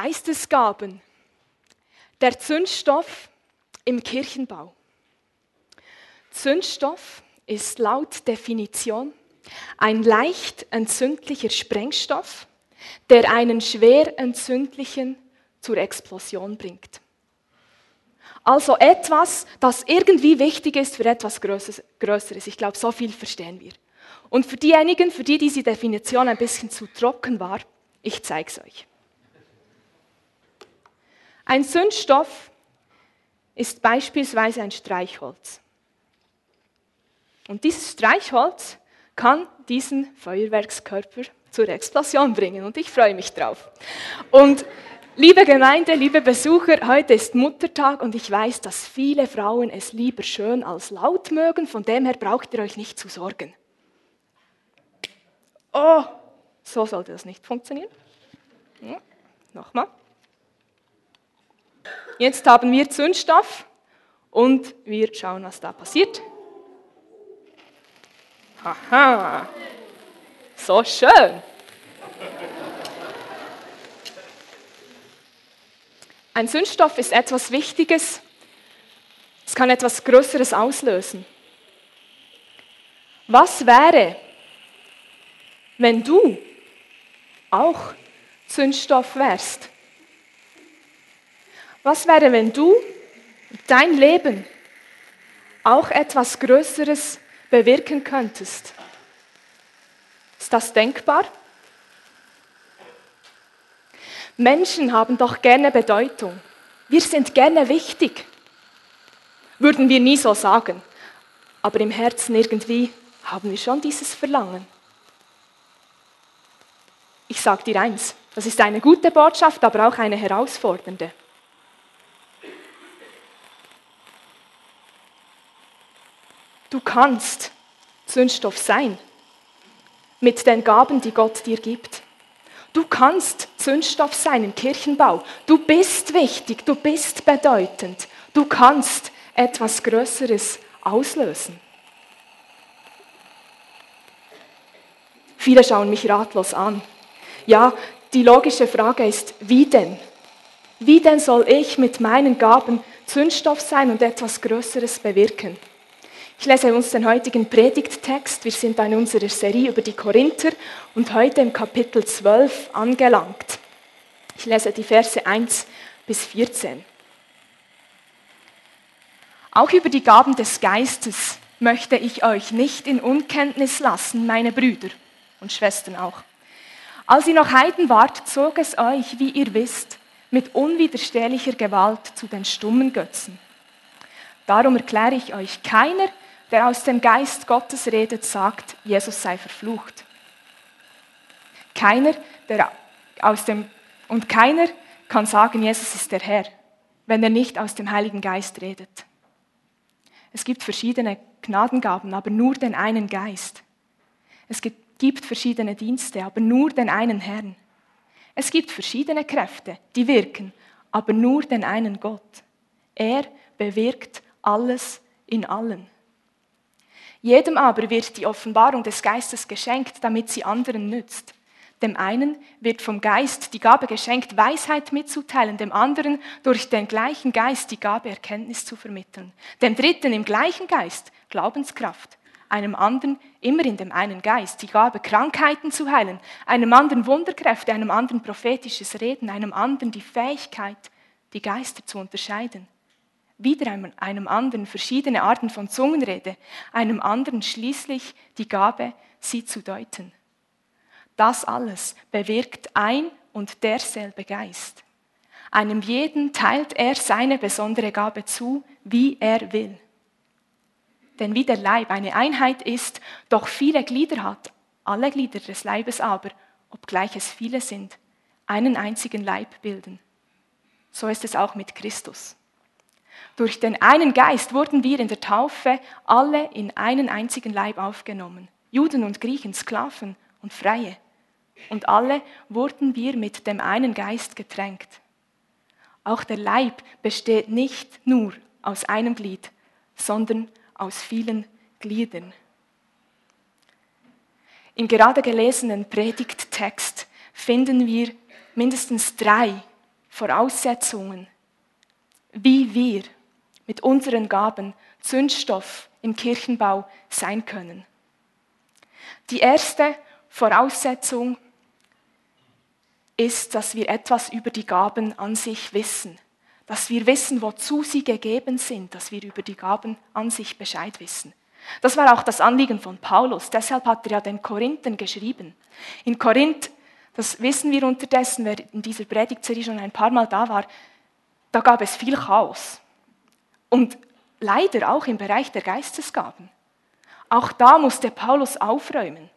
Geistesgaben. Der Zündstoff im Kirchenbau. Zündstoff ist laut Definition ein leicht entzündlicher Sprengstoff, der einen schwer entzündlichen zur Explosion bringt. Also etwas, das irgendwie wichtig ist für etwas Größeres. Ich glaube, so viel verstehen wir. Und für diejenigen, für die diese Definition ein bisschen zu trocken war, ich zeige es euch. Ein Zündstoff ist beispielsweise ein Streichholz. Und dieses Streichholz kann diesen Feuerwerkskörper zur Explosion bringen und ich freue mich drauf. Und liebe Gemeinde, liebe Besucher, heute ist Muttertag und ich weiß, dass viele Frauen es lieber schön als laut mögen, von dem her braucht ihr euch nicht zu sorgen. Oh, so sollte das nicht funktionieren. Ja, Nochmal. Jetzt haben wir Zündstoff und wir schauen, was da passiert. Haha, so schön. Ein Zündstoff ist etwas Wichtiges. Es kann etwas Größeres auslösen. Was wäre, wenn du auch Zündstoff wärst? Was wäre, wenn du dein Leben auch etwas Größeres bewirken könntest? Ist das denkbar? Menschen haben doch gerne Bedeutung. Wir sind gerne wichtig. Würden wir nie so sagen. Aber im Herzen irgendwie haben wir schon dieses Verlangen. Ich sage dir eins, das ist eine gute Botschaft, aber auch eine herausfordernde. Du kannst Zündstoff sein mit den Gaben, die Gott dir gibt. Du kannst Zündstoff sein im Kirchenbau. Du bist wichtig, du bist bedeutend. Du kannst etwas Größeres auslösen. Viele schauen mich ratlos an. Ja, die logische Frage ist, wie denn? Wie denn soll ich mit meinen Gaben Zündstoff sein und etwas Größeres bewirken? Ich lese uns den heutigen Predigttext. Wir sind in unserer Serie über die Korinther und heute im Kapitel 12 angelangt. Ich lese die Verse 1 bis 14. Auch über die Gaben des Geistes möchte ich euch nicht in Unkenntnis lassen, meine Brüder und Schwestern auch. Als ihr noch Heiden wart, zog es euch, wie ihr wisst, mit unwiderstehlicher Gewalt zu den stummen Götzen. Darum erkläre ich euch, keiner, der aus dem Geist Gottes redet, sagt, Jesus sei verflucht. Keiner, der aus dem, und keiner kann sagen, Jesus ist der Herr, wenn er nicht aus dem Heiligen Geist redet. Es gibt verschiedene Gnadengaben, aber nur den einen Geist. Es gibt verschiedene Dienste, aber nur den einen Herrn. Es gibt verschiedene Kräfte, die wirken, aber nur den einen Gott. Er bewirkt alles in allen. Jedem aber wird die Offenbarung des Geistes geschenkt, damit sie anderen nützt. Dem einen wird vom Geist die Gabe geschenkt, Weisheit mitzuteilen, dem anderen durch den gleichen Geist die Gabe, Erkenntnis zu vermitteln. Dem dritten im gleichen Geist Glaubenskraft, einem anderen immer in dem einen Geist die Gabe, Krankheiten zu heilen, einem anderen Wunderkräfte, einem anderen prophetisches Reden, einem anderen die Fähigkeit, die Geister zu unterscheiden wieder einem anderen verschiedene Arten von Zungenrede, einem anderen schließlich die Gabe, sie zu deuten. Das alles bewirkt ein und derselbe Geist. Einem jeden teilt er seine besondere Gabe zu, wie er will. Denn wie der Leib eine Einheit ist, doch viele Glieder hat, alle Glieder des Leibes aber, obgleich es viele sind, einen einzigen Leib bilden. So ist es auch mit Christus. Durch den einen Geist wurden wir in der Taufe alle in einen einzigen Leib aufgenommen. Juden und Griechen, Sklaven und Freie. Und alle wurden wir mit dem einen Geist getränkt. Auch der Leib besteht nicht nur aus einem Glied, sondern aus vielen Gliedern. Im gerade gelesenen Predigttext finden wir mindestens drei Voraussetzungen, wie wir mit unseren Gaben Zündstoff im Kirchenbau sein können. Die erste Voraussetzung ist, dass wir etwas über die Gaben an sich wissen, dass wir wissen, wozu sie gegeben sind, dass wir über die Gaben an sich Bescheid wissen. Das war auch das Anliegen von Paulus. Deshalb hat er ja den Korinthen geschrieben. In Korinth, das wissen wir unterdessen, wer in dieser Predigtserie schon ein paar Mal da war, da gab es viel Chaos. Und leider auch im Bereich der Geistesgaben. Auch da musste Paulus aufräumen.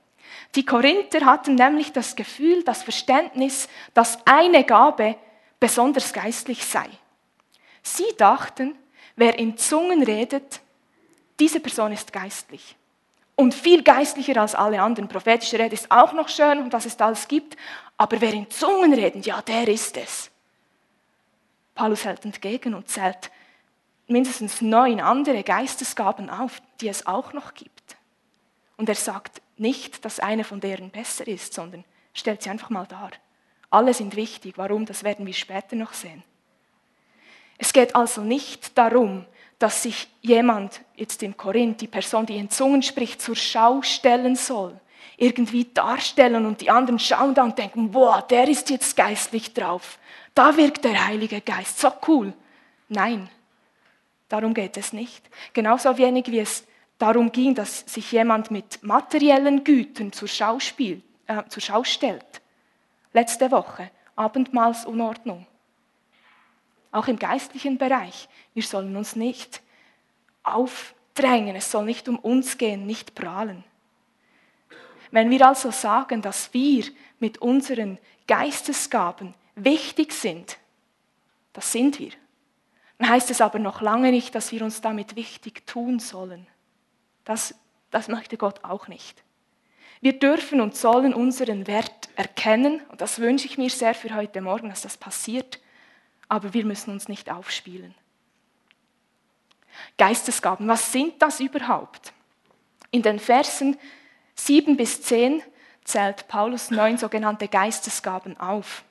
Die Korinther hatten nämlich das Gefühl, das Verständnis, dass eine Gabe besonders geistlich sei. Sie dachten, wer in Zungen redet, diese Person ist geistlich. Und viel geistlicher als alle anderen. Prophetische Rede ist auch noch schön und was es alles gibt. Aber wer in Zungen redet, ja, der ist es. Paulus hält entgegen und zählt mindestens neun andere Geistesgaben auf, die es auch noch gibt. Und er sagt nicht, dass eine von deren besser ist, sondern stellt sie einfach mal dar. Alle sind wichtig. Warum? Das werden wir später noch sehen. Es geht also nicht darum, dass sich jemand, jetzt in Korinth, die Person, die in Zungen spricht, zur Schau stellen soll, irgendwie darstellen und die anderen schauen da und denken, boah, der ist jetzt geistlich drauf. Da wirkt der Heilige Geist, so cool. Nein, darum geht es nicht. Genauso wenig wie es darum ging, dass sich jemand mit materiellen Gütern zur Schau, spielt, äh, zur Schau stellt. Letzte Woche, Abendmahlsunordnung. Auch im geistlichen Bereich. Wir sollen uns nicht aufdrängen, es soll nicht um uns gehen, nicht prahlen. Wenn wir also sagen, dass wir mit unseren Geistesgaben wichtig sind, das sind wir. Dann heißt es aber noch lange nicht, dass wir uns damit wichtig tun sollen. Das, das möchte Gott auch nicht. Wir dürfen und sollen unseren Wert erkennen, und das wünsche ich mir sehr für heute Morgen, dass das passiert, aber wir müssen uns nicht aufspielen. Geistesgaben, was sind das überhaupt? In den Versen 7 bis 10 zählt Paulus neun sogenannte Geistesgaben auf.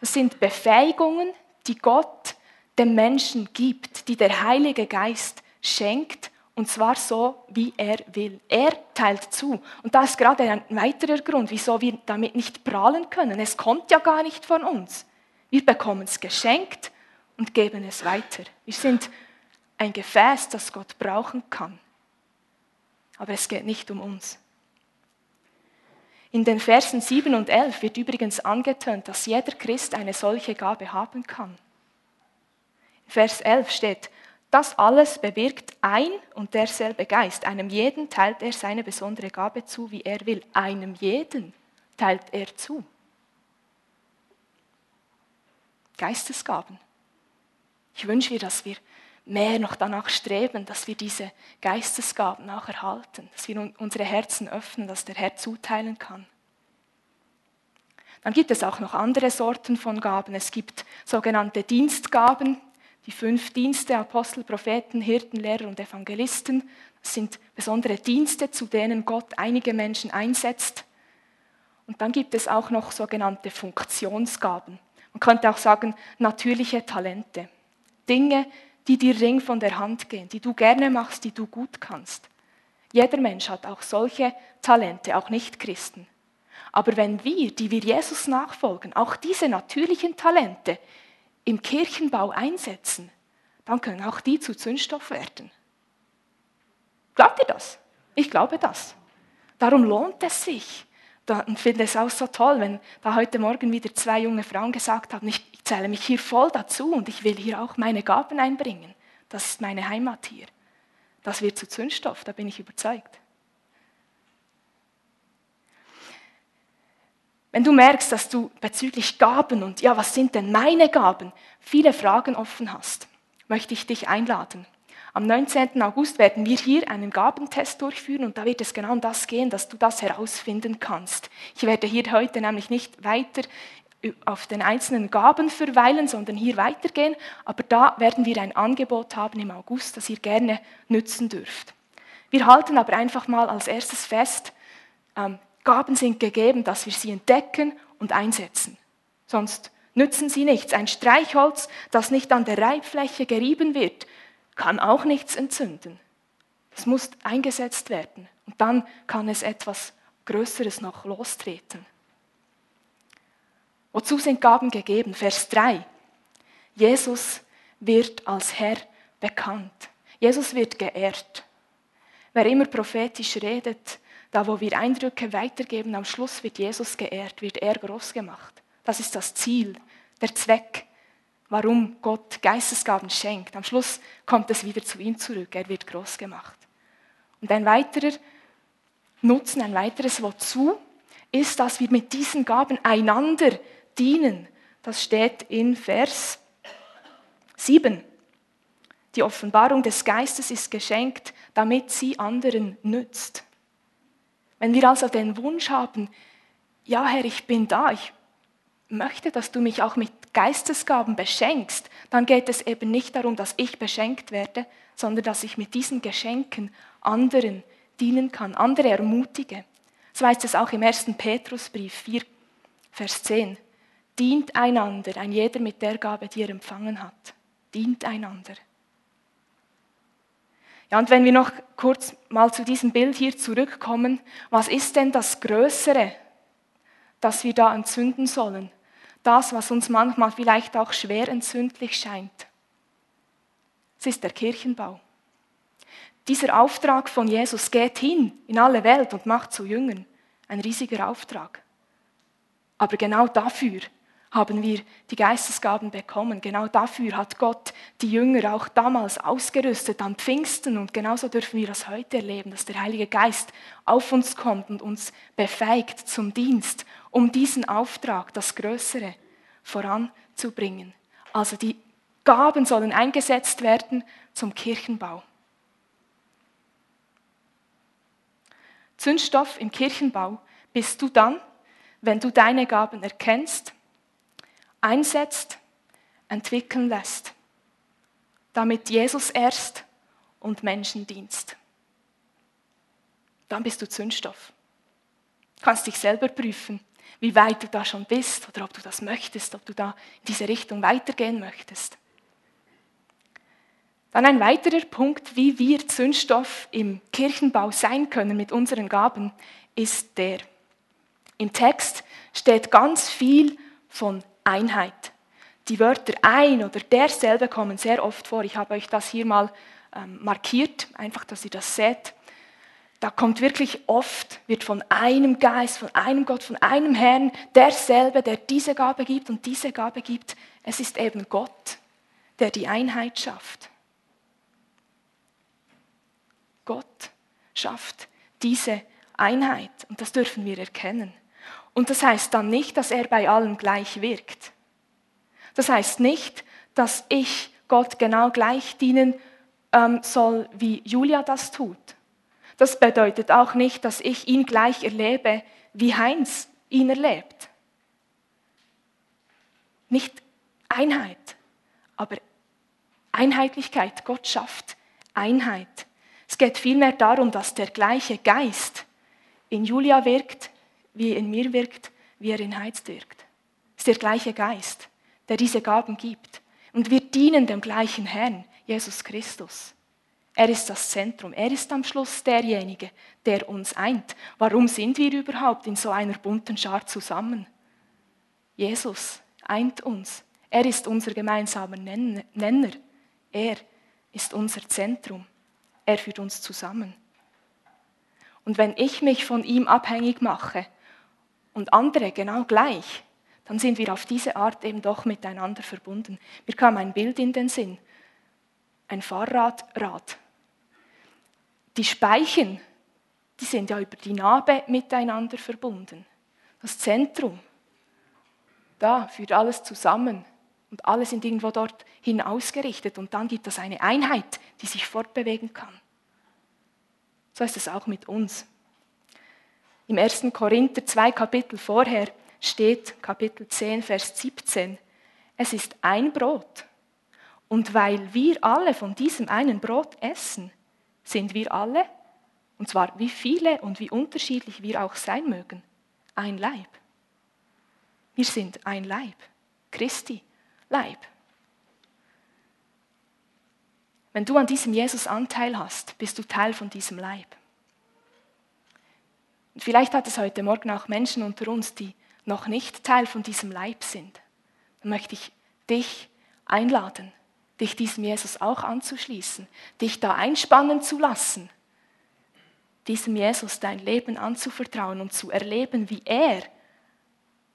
Das sind Befähigungen, die Gott dem Menschen gibt, die der Heilige Geist schenkt, und zwar so, wie er will. Er teilt zu. Und das ist gerade ein weiterer Grund, wieso wir damit nicht prahlen können. Es kommt ja gar nicht von uns. Wir bekommen es geschenkt und geben es weiter. Wir sind ein Gefäß, das Gott brauchen kann. Aber es geht nicht um uns. In den Versen 7 und 11 wird übrigens angetönt, dass jeder Christ eine solche Gabe haben kann. Vers 11 steht, das alles bewirkt ein und derselbe Geist. Einem jeden teilt er seine besondere Gabe zu, wie er will. Einem jeden teilt er zu. Geistesgaben. Ich wünsche mir, dass wir mehr noch danach streben, dass wir diese Geistesgaben auch erhalten, dass wir unsere Herzen öffnen, dass der Herr zuteilen kann. Dann gibt es auch noch andere Sorten von Gaben. Es gibt sogenannte Dienstgaben, die fünf Dienste, Apostel, Propheten, Hirten, Lehrer und Evangelisten. Das sind besondere Dienste, zu denen Gott einige Menschen einsetzt. Und dann gibt es auch noch sogenannte Funktionsgaben. Man könnte auch sagen, natürliche Talente. Dinge, die dir ring von der Hand gehen, die du gerne machst, die du gut kannst. Jeder Mensch hat auch solche Talente, auch nicht Christen. Aber wenn wir, die wir Jesus nachfolgen, auch diese natürlichen Talente im Kirchenbau einsetzen, dann können auch die zu Zündstoff werden. Glaubt ihr das? Ich glaube das. Darum lohnt es sich. Und finde es auch so toll, wenn da heute Morgen wieder zwei junge Frauen gesagt haben, ich zähle mich hier voll dazu und ich will hier auch meine Gaben einbringen. Das ist meine Heimat hier. Das wird zu Zündstoff, da bin ich überzeugt. Wenn du merkst, dass du bezüglich Gaben und ja, was sind denn meine Gaben, viele Fragen offen hast, möchte ich dich einladen. Am 19. August werden wir hier einen Gabentest durchführen und da wird es genau um das gehen, dass du das herausfinden kannst. Ich werde hier heute nämlich nicht weiter auf den einzelnen Gaben verweilen, sondern hier weitergehen, aber da werden wir ein Angebot haben im August, das ihr gerne nützen dürft. Wir halten aber einfach mal als erstes fest, ähm, Gaben sind gegeben, dass wir sie entdecken und einsetzen. Sonst nützen sie nichts. Ein Streichholz, das nicht an der Reibfläche gerieben wird, kann auch nichts entzünden. Es muss eingesetzt werden und dann kann es etwas Größeres noch lostreten. Wozu sind Gaben gegeben? Vers 3. Jesus wird als Herr bekannt. Jesus wird geehrt. Wer immer prophetisch redet, da wo wir Eindrücke weitergeben, am Schluss wird Jesus geehrt, wird er groß gemacht. Das ist das Ziel, der Zweck, warum Gott Geistesgaben schenkt. Am Schluss kommt es wieder zu ihm zurück, er wird groß gemacht. Und ein weiterer Nutzen, ein weiteres Wozu ist, dass wir mit diesen Gaben einander dienen. Das steht in Vers 7. Die Offenbarung des Geistes ist geschenkt, damit sie anderen nützt. Wenn wir also den Wunsch haben, ja Herr, ich bin da, ich möchte, dass du mich auch mit Geistesgaben beschenkst, dann geht es eben nicht darum, dass ich beschenkt werde, sondern dass ich mit diesen Geschenken anderen dienen kann, andere ermutige. So heißt es auch im 1. Petrusbrief 4, Vers 10. Dient einander, ein jeder mit der Gabe, die er empfangen hat. Dient einander. Ja, und wenn wir noch kurz mal zu diesem Bild hier zurückkommen, was ist denn das Größere, das wir da entzünden sollen? Das, was uns manchmal vielleicht auch schwer entzündlich scheint. Es ist der Kirchenbau. Dieser Auftrag von Jesus geht hin in alle Welt und macht zu Jüngern. Ein riesiger Auftrag. Aber genau dafür haben wir die Geistesgaben bekommen. Genau dafür hat Gott die Jünger auch damals ausgerüstet am Pfingsten und genauso dürfen wir das heute erleben, dass der Heilige Geist auf uns kommt und uns befähigt zum Dienst, um diesen Auftrag, das Größere, voranzubringen. Also die Gaben sollen eingesetzt werden zum Kirchenbau. Zündstoff im Kirchenbau bist du dann, wenn du deine Gaben erkennst einsetzt, entwickeln lässt, damit Jesus erst und Menschen dienst. Dann bist du Zündstoff. Du kannst dich selber prüfen, wie weit du da schon bist oder ob du das möchtest, ob du da in diese Richtung weitergehen möchtest. Dann ein weiterer Punkt, wie wir Zündstoff im Kirchenbau sein können mit unseren Gaben, ist der. Im Text steht ganz viel von Einheit. Die Wörter ein oder derselbe kommen sehr oft vor. Ich habe euch das hier mal ähm, markiert, einfach, dass ihr das seht. Da kommt wirklich oft, wird von einem Geist, von einem Gott, von einem Herrn derselbe, der diese Gabe gibt und diese Gabe gibt. Es ist eben Gott, der die Einheit schafft. Gott schafft diese Einheit und das dürfen wir erkennen. Und das heißt dann nicht, dass er bei allen gleich wirkt. Das heißt nicht, dass ich Gott genau gleich dienen ähm, soll, wie Julia das tut. Das bedeutet auch nicht, dass ich ihn gleich erlebe, wie Heinz ihn erlebt. Nicht Einheit, aber Einheitlichkeit. Gott schafft Einheit. Es geht vielmehr darum, dass der gleiche Geist in Julia wirkt, wie in mir wirkt, wie er in Heiz wirkt. Es ist der gleiche Geist, der diese Gaben gibt. Und wir dienen dem gleichen Herrn, Jesus Christus. Er ist das Zentrum. Er ist am Schluss derjenige, der uns eint. Warum sind wir überhaupt in so einer bunten Schar zusammen? Jesus eint uns. Er ist unser gemeinsamer Nenner. Er ist unser Zentrum. Er führt uns zusammen. Und wenn ich mich von ihm abhängig mache, und andere genau gleich, dann sind wir auf diese Art eben doch miteinander verbunden. Mir kam ein Bild in den Sinn, ein Fahrradrad. Die Speichen, die sind ja über die Narbe miteinander verbunden. Das Zentrum, da führt alles zusammen und alle sind irgendwo dort hin ausgerichtet und dann gibt es eine Einheit, die sich fortbewegen kann. So ist es auch mit uns. Im 1. Korinther zwei Kapitel vorher steht, Kapitel 10, Vers 17, es ist ein Brot. Und weil wir alle von diesem einen Brot essen, sind wir alle, und zwar wie viele und wie unterschiedlich wir auch sein mögen, ein Leib. Wir sind ein Leib. Christi Leib. Wenn du an diesem Jesus Anteil hast, bist du Teil von diesem Leib. Und vielleicht hat es heute Morgen auch Menschen unter uns, die noch nicht Teil von diesem Leib sind. Dann möchte ich dich einladen, dich diesem Jesus auch anzuschließen, dich da einspannen zu lassen, diesem Jesus dein Leben anzuvertrauen und zu erleben, wie er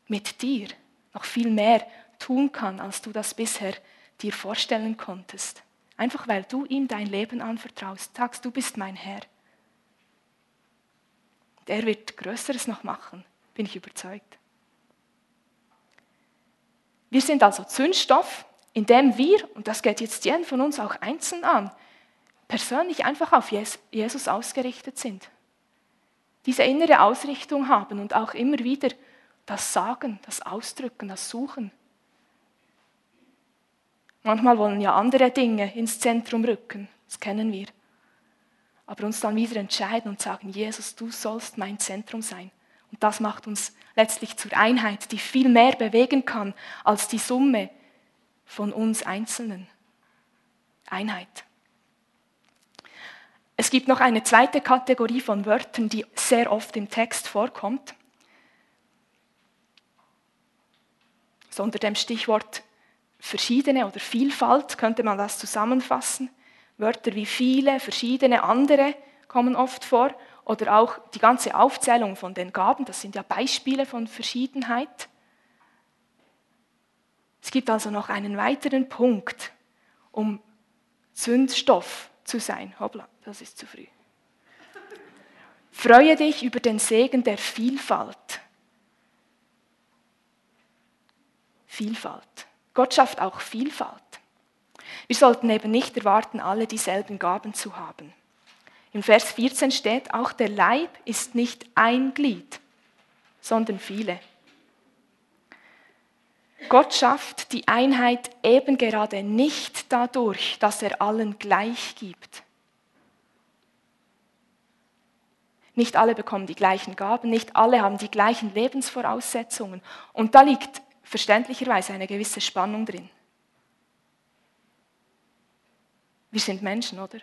mit dir noch viel mehr tun kann, als du das bisher dir vorstellen konntest. Einfach weil du ihm dein Leben anvertraust, sagst, du bist mein Herr. Der wird Größeres noch machen, bin ich überzeugt. Wir sind also Zündstoff, indem wir, und das geht jetzt jeden von uns auch einzeln an, persönlich einfach auf Jesus ausgerichtet sind. Diese innere Ausrichtung haben und auch immer wieder das Sagen, das Ausdrücken, das Suchen. Manchmal wollen ja andere Dinge ins Zentrum rücken, das kennen wir. Aber uns dann wieder entscheiden und sagen, Jesus, du sollst mein Zentrum sein. Und das macht uns letztlich zur Einheit, die viel mehr bewegen kann als die Summe von uns Einzelnen. Einheit. Es gibt noch eine zweite Kategorie von Wörtern, die sehr oft im Text vorkommt. So unter dem Stichwort verschiedene oder Vielfalt könnte man das zusammenfassen. Wörter wie viele, verschiedene, andere kommen oft vor. Oder auch die ganze Aufzählung von den Gaben, das sind ja Beispiele von Verschiedenheit. Es gibt also noch einen weiteren Punkt, um Zündstoff zu sein. Hoppla, das ist zu früh. Freue dich über den Segen der Vielfalt. Vielfalt. Gott schafft auch Vielfalt. Wir sollten eben nicht erwarten, alle dieselben Gaben zu haben. Im Vers 14 steht, auch der Leib ist nicht ein Glied, sondern viele. Gott schafft die Einheit eben gerade nicht dadurch, dass er allen gleich gibt. Nicht alle bekommen die gleichen Gaben, nicht alle haben die gleichen Lebensvoraussetzungen. Und da liegt verständlicherweise eine gewisse Spannung drin. Wir sind Menschen, oder?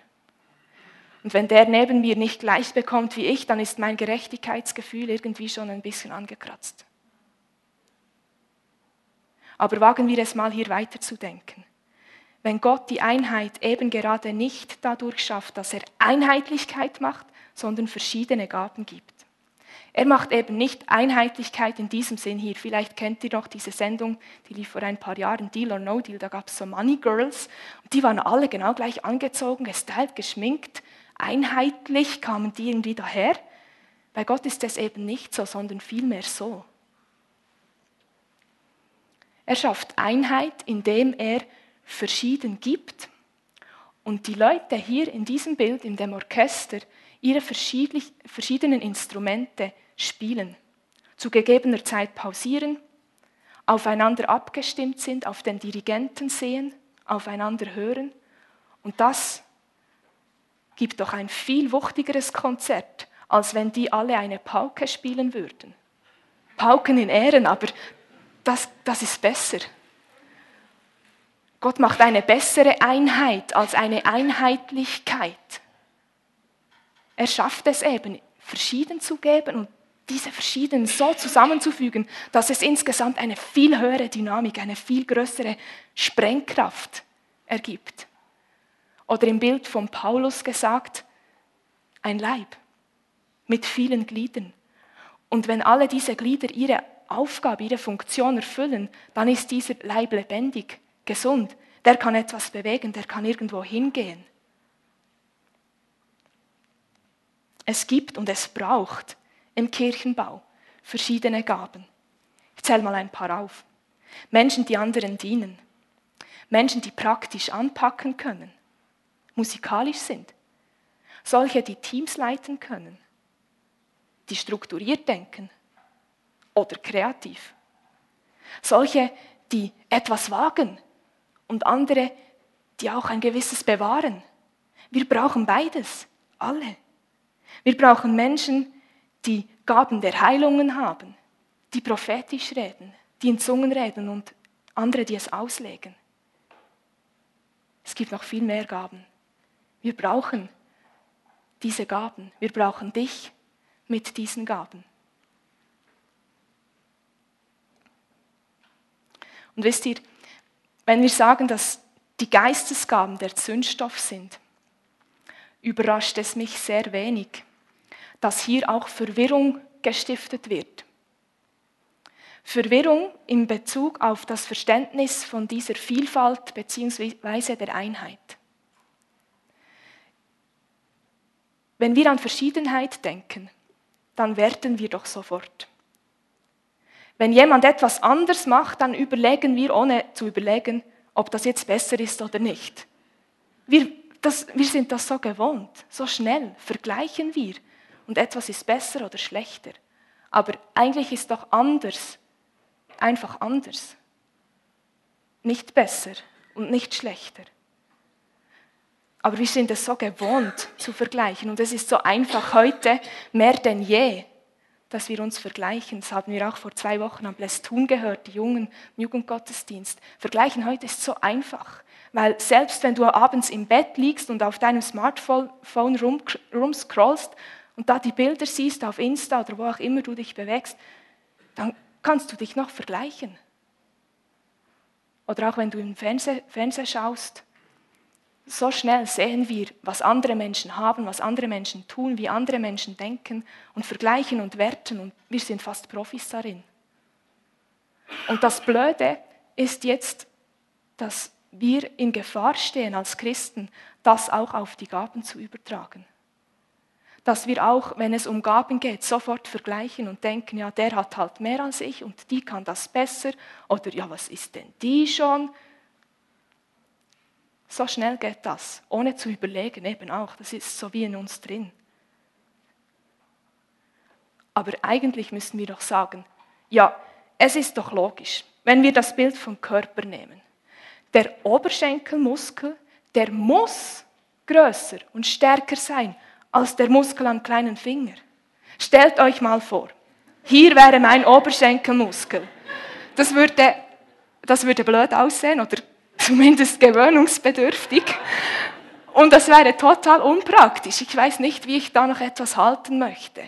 Und wenn der neben mir nicht gleich bekommt wie ich, dann ist mein Gerechtigkeitsgefühl irgendwie schon ein bisschen angekratzt. Aber wagen wir es mal hier weiterzudenken. Wenn Gott die Einheit eben gerade nicht dadurch schafft, dass er Einheitlichkeit macht, sondern verschiedene Gaben gibt. Er macht eben nicht Einheitlichkeit in diesem Sinn hier. Vielleicht kennt ihr noch diese Sendung, die lief vor ein paar Jahren, Deal or No Deal. Da gab es so Money Girls. Und die waren alle genau gleich angezogen, gestylt, geschminkt. Einheitlich kamen die irgendwie daher. Bei Gott ist es eben nicht so, sondern vielmehr so. Er schafft Einheit, indem er verschieden gibt. Und die Leute hier in diesem Bild, in dem Orchester, ihre verschiedenen Instrumente spielen, zu gegebener Zeit pausieren, aufeinander abgestimmt sind, auf den Dirigenten sehen, aufeinander hören. Und das gibt doch ein viel wuchtigeres Konzert, als wenn die alle eine Pauke spielen würden. Pauken in Ehren, aber das, das ist besser. Gott macht eine bessere Einheit als eine Einheitlichkeit. Er schafft es eben, verschieden zu geben und diese verschiedenen so zusammenzufügen, dass es insgesamt eine viel höhere Dynamik, eine viel größere Sprengkraft ergibt. Oder im Bild von Paulus gesagt, ein Leib mit vielen Gliedern. Und wenn alle diese Glieder ihre Aufgabe, ihre Funktion erfüllen, dann ist dieser Leib lebendig, gesund. Der kann etwas bewegen, der kann irgendwo hingehen. Es gibt und es braucht im Kirchenbau verschiedene Gaben. Ich zähle mal ein paar auf. Menschen, die anderen dienen. Menschen, die praktisch anpacken können, musikalisch sind. Solche, die Teams leiten können, die strukturiert denken oder kreativ. Solche, die etwas wagen und andere, die auch ein gewisses bewahren. Wir brauchen beides, alle. Wir brauchen Menschen, die Gaben der Heilungen haben, die prophetisch reden, die in Zungen reden und andere, die es auslegen. Es gibt noch viel mehr Gaben. Wir brauchen diese Gaben. Wir brauchen dich mit diesen Gaben. Und wisst ihr, wenn wir sagen, dass die Geistesgaben der Zündstoff sind, überrascht es mich sehr wenig, dass hier auch Verwirrung gestiftet wird. Verwirrung in Bezug auf das Verständnis von dieser Vielfalt bzw. der Einheit. Wenn wir an Verschiedenheit denken, dann werten wir doch sofort. Wenn jemand etwas anders macht, dann überlegen wir, ohne zu überlegen, ob das jetzt besser ist oder nicht. Wir, das, wir sind das so gewohnt, so schnell vergleichen wir und etwas ist besser oder schlechter. Aber eigentlich ist doch anders einfach anders. Nicht besser und nicht schlechter. Aber wir sind es so gewohnt zu vergleichen und es ist so einfach heute mehr denn je, dass wir uns vergleichen. Das haben wir auch vor zwei Wochen am Blästun gehört, die Jungen im Jugendgottesdienst. Vergleichen heute ist so einfach, weil selbst wenn du abends im Bett liegst und auf deinem Smartphone rumscrollst und da die Bilder siehst auf Insta oder wo auch immer du dich bewegst, dann kannst du dich noch vergleichen. Oder auch wenn du im Fernsehen, Fernsehen schaust, so schnell sehen wir, was andere Menschen haben, was andere Menschen tun, wie andere Menschen denken und vergleichen und werten und wir sind fast Profis darin. Und das Blöde ist jetzt, dass wir in Gefahr stehen als Christen, das auch auf die Gaben zu übertragen dass wir auch, wenn es um Gaben geht, sofort vergleichen und denken, ja, der hat halt mehr als ich und die kann das besser oder ja, was ist denn die schon? So schnell geht das, ohne zu überlegen eben auch, das ist so wie in uns drin. Aber eigentlich müssen wir doch sagen, ja, es ist doch logisch, wenn wir das Bild vom Körper nehmen. Der Oberschenkelmuskel, der muss größer und stärker sein als der Muskel am kleinen Finger. Stellt euch mal vor, hier wäre mein Oberschenkelmuskel. Das würde, das würde blöd aussehen oder zumindest gewöhnungsbedürftig. Und das wäre total unpraktisch. Ich weiß nicht, wie ich da noch etwas halten möchte.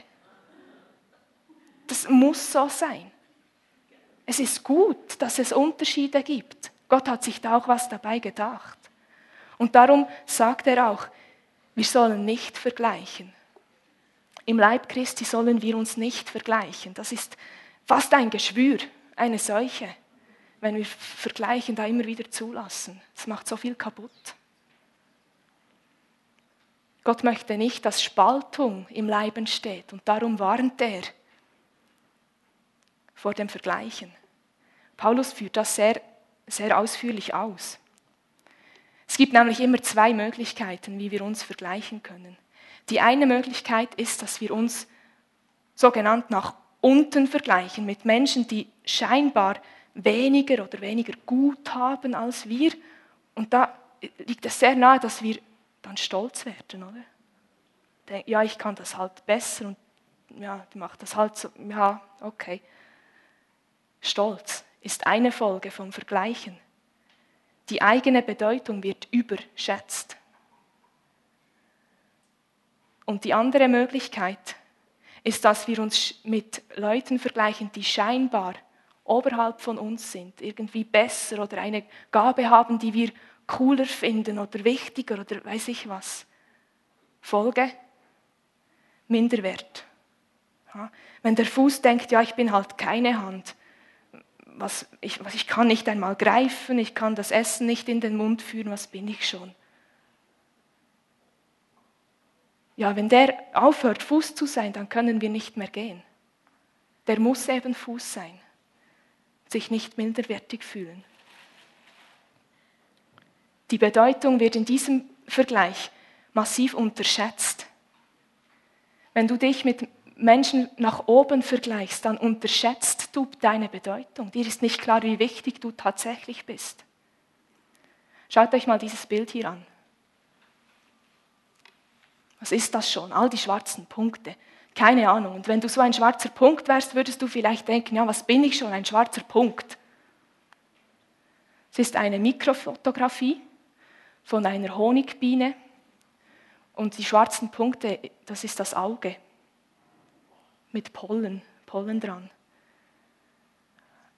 Das muss so sein. Es ist gut, dass es Unterschiede gibt. Gott hat sich da auch was dabei gedacht. Und darum sagt er auch, wir sollen nicht vergleichen. Im Leib Christi sollen wir uns nicht vergleichen. Das ist fast ein Geschwür, eine Seuche, wenn wir Vergleichen da immer wieder zulassen. Das macht so viel kaputt. Gott möchte nicht, dass Spaltung im Leib entsteht und darum warnt er vor dem Vergleichen. Paulus führt das sehr, sehr ausführlich aus. Es gibt nämlich immer zwei Möglichkeiten, wie wir uns vergleichen können. Die eine Möglichkeit ist, dass wir uns sogenannt nach unten vergleichen mit Menschen, die scheinbar weniger oder weniger gut haben als wir. Und da liegt es sehr nahe, dass wir dann stolz werden, oder? Ja, ich kann das halt besser und ja, die macht das halt so, ja, okay. Stolz ist eine Folge vom Vergleichen. Die eigene Bedeutung wird überschätzt. Und die andere Möglichkeit ist, dass wir uns mit Leuten vergleichen, die scheinbar oberhalb von uns sind, irgendwie besser oder eine Gabe haben, die wir cooler finden oder wichtiger oder weiß ich was. Folge, Minderwert. Wenn der Fuß denkt, ja, ich bin halt keine Hand, was ich, was ich kann nicht einmal greifen, ich kann das Essen nicht in den Mund führen, was bin ich schon? Ja, wenn der aufhört, Fuß zu sein, dann können wir nicht mehr gehen. Der muss eben Fuß sein, sich nicht minderwertig fühlen. Die Bedeutung wird in diesem Vergleich massiv unterschätzt. Wenn du dich mit Menschen nach oben vergleichst, dann unterschätzt du deine Bedeutung. Dir ist nicht klar, wie wichtig du tatsächlich bist. Schaut euch mal dieses Bild hier an. Was ist das schon? All die schwarzen Punkte. Keine Ahnung. Und wenn du so ein schwarzer Punkt wärst, würdest du vielleicht denken, ja, was bin ich schon, ein schwarzer Punkt? Es ist eine Mikrofotografie von einer Honigbiene und die schwarzen Punkte, das ist das Auge mit Pollen, Pollen dran.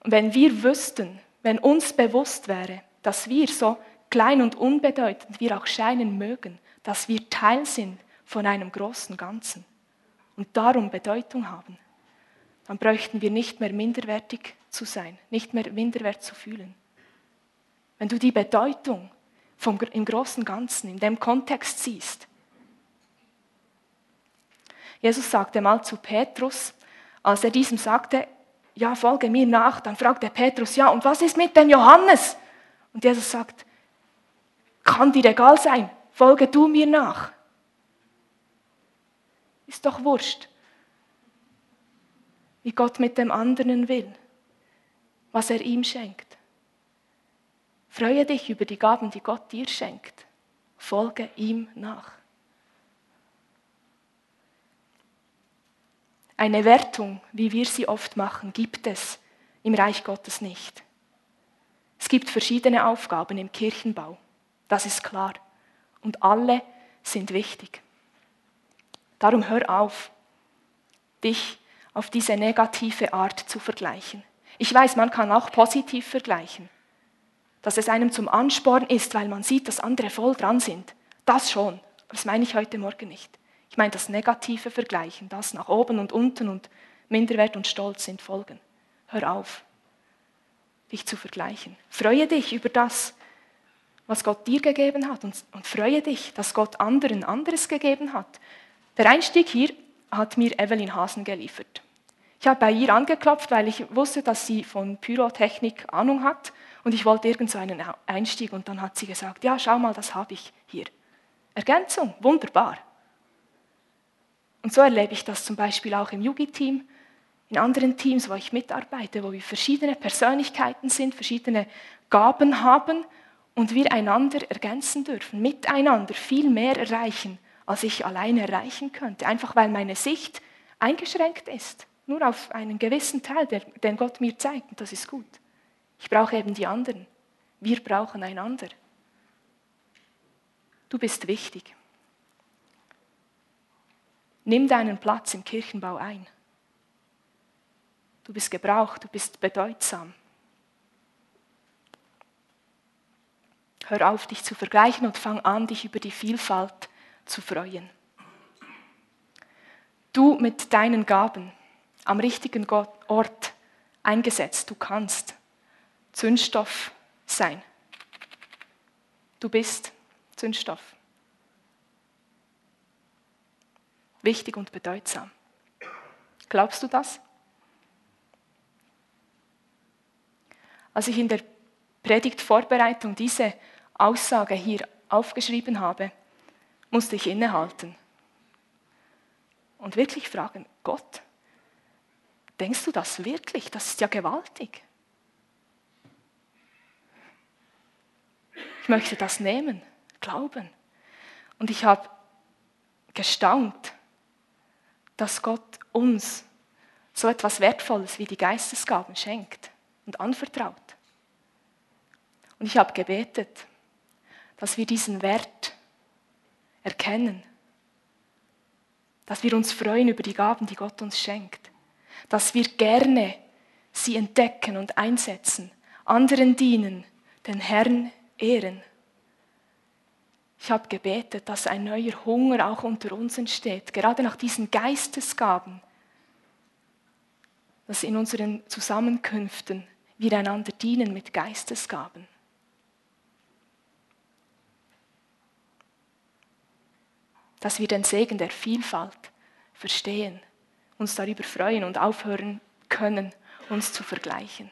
Und wenn wir wüssten, wenn uns bewusst wäre, dass wir so klein und unbedeutend wir auch scheinen mögen, dass wir Teil sind von einem großen Ganzen und darum Bedeutung haben, dann bräuchten wir nicht mehr minderwertig zu sein, nicht mehr minderwert zu fühlen. Wenn du die Bedeutung vom, im großen Ganzen, in dem Kontext siehst. Jesus sagte mal zu Petrus, als er diesem sagte, ja, folge mir nach, dann fragte Petrus, ja, und was ist mit dem Johannes? Und Jesus sagt, kann dir egal sein, folge du mir nach. Ist doch wurscht, wie Gott mit dem anderen will, was er ihm schenkt. Freue dich über die Gaben, die Gott dir schenkt. Folge ihm nach. Eine Wertung, wie wir sie oft machen, gibt es im Reich Gottes nicht. Es gibt verschiedene Aufgaben im Kirchenbau, das ist klar. Und alle sind wichtig. Darum hör auf, dich auf diese negative Art zu vergleichen. Ich weiß, man kann auch positiv vergleichen, dass es einem zum Ansporn ist, weil man sieht, dass andere voll dran sind. Das schon, das meine ich heute Morgen nicht. Ich meine das negative Vergleichen, das nach oben und unten und Minderwert und Stolz sind Folgen. Hör auf, dich zu vergleichen. Freue dich über das, was Gott dir gegeben hat und, und freue dich, dass Gott anderen anderes gegeben hat. Der Einstieg hier hat mir Evelyn Hasen geliefert. Ich habe bei ihr angeklopft, weil ich wusste, dass sie von Pyrotechnik Ahnung hat und ich wollte irgend so einen Einstieg und dann hat sie gesagt, ja, schau mal, das habe ich hier. Ergänzung, wunderbar. Und so erlebe ich das zum Beispiel auch im Yugi-Team, in anderen Teams, wo ich mitarbeite, wo wir verschiedene Persönlichkeiten sind, verschiedene Gaben haben und wir einander ergänzen dürfen, miteinander viel mehr erreichen, als ich alleine erreichen könnte, einfach weil meine Sicht eingeschränkt ist, nur auf einen gewissen Teil, den Gott mir zeigt, und das ist gut. Ich brauche eben die anderen. Wir brauchen einander. Du bist wichtig. Nimm deinen Platz im Kirchenbau ein. Du bist gebraucht, du bist bedeutsam. Hör auf, dich zu vergleichen und fang an, dich über die Vielfalt zu freuen. Du mit deinen Gaben am richtigen Ort eingesetzt, du kannst Zündstoff sein. Du bist Zündstoff. wichtig und bedeutsam. Glaubst du das? Als ich in der Predigtvorbereitung diese Aussage hier aufgeschrieben habe, musste ich innehalten und wirklich fragen, Gott, denkst du das wirklich? Das ist ja gewaltig. Ich möchte das nehmen, glauben. Und ich habe gestaunt, dass Gott uns so etwas Wertvolles wie die Geistesgaben schenkt und anvertraut. Und ich habe gebetet, dass wir diesen Wert erkennen, dass wir uns freuen über die Gaben, die Gott uns schenkt, dass wir gerne sie entdecken und einsetzen, anderen dienen, den Herrn ehren. Ich habe gebetet, dass ein neuer Hunger auch unter uns entsteht, gerade nach diesen Geistesgaben, dass in unseren Zusammenkünften wir einander dienen mit Geistesgaben. Dass wir den Segen der Vielfalt verstehen, uns darüber freuen und aufhören können, uns zu vergleichen.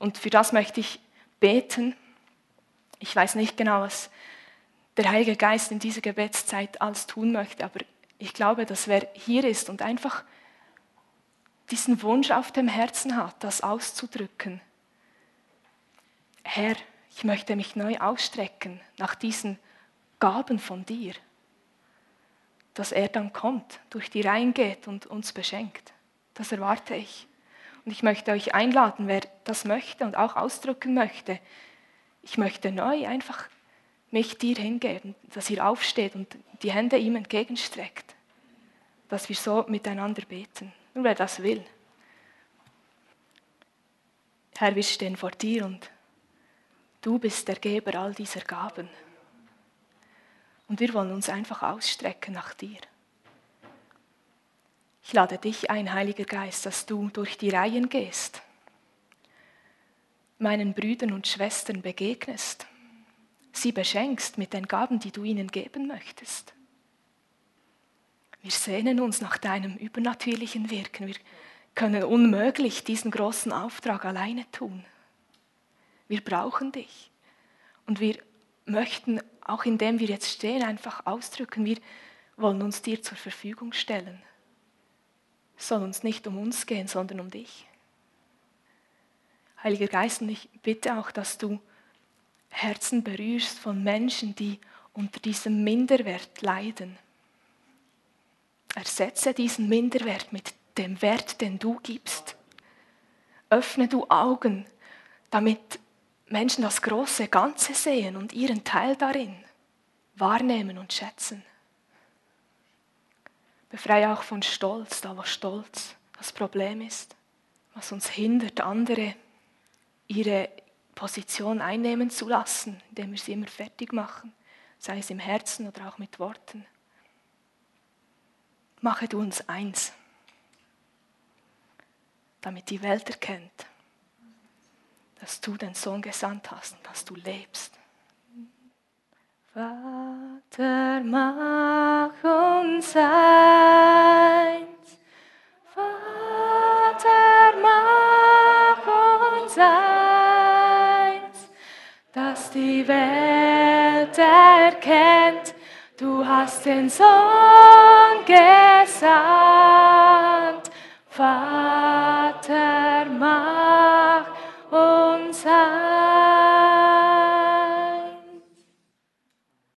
Und für das möchte ich beten. Ich weiß nicht genau, was der Heilige Geist in dieser Gebetszeit alles tun möchte. Aber ich glaube, dass wer hier ist und einfach diesen Wunsch auf dem Herzen hat, das auszudrücken. Herr, ich möchte mich neu ausstrecken nach diesen Gaben von dir, dass er dann kommt, durch die Reihen geht und uns beschenkt. Das erwarte ich. Und ich möchte euch einladen, wer das möchte und auch ausdrücken möchte, Ich möchte neu einfach mich dir hingeben, dass ihr aufsteht und die Hände ihm entgegenstreckt, dass wir so miteinander beten. Nur wer das will. Herr, wir stehen vor dir und du bist der Geber all dieser Gaben. Und wir wollen uns einfach ausstrecken nach dir. Ich lade dich ein, Heiliger Geist, dass du durch die Reihen gehst, meinen Brüdern und Schwestern begegnest, sie beschenkst mit den Gaben, die du ihnen geben möchtest. Wir sehnen uns nach deinem übernatürlichen Wirken. Wir können unmöglich diesen großen Auftrag alleine tun. Wir brauchen dich. Und wir möchten, auch indem wir jetzt stehen, einfach ausdrücken, wir wollen uns dir zur Verfügung stellen soll uns nicht um uns gehen, sondern um dich. Heiliger Geist, und ich bitte auch, dass du Herzen berührst von Menschen, die unter diesem Minderwert leiden. Ersetze diesen Minderwert mit dem Wert, den du gibst. Öffne du Augen, damit Menschen das große Ganze sehen und ihren Teil darin wahrnehmen und schätzen. Befreie auch von Stolz, da wo Stolz das Problem ist, was uns hindert, andere ihre Position einnehmen zu lassen, indem wir sie immer fertig machen, sei es im Herzen oder auch mit Worten. Mache du uns eins, damit die Welt erkennt, dass du den Sohn gesandt hast und dass du lebst. Vater, mach uns eins. Vater, mach uns eins, dass die Welt erkennt, du hast den Sohn gesandt. Vater, mach.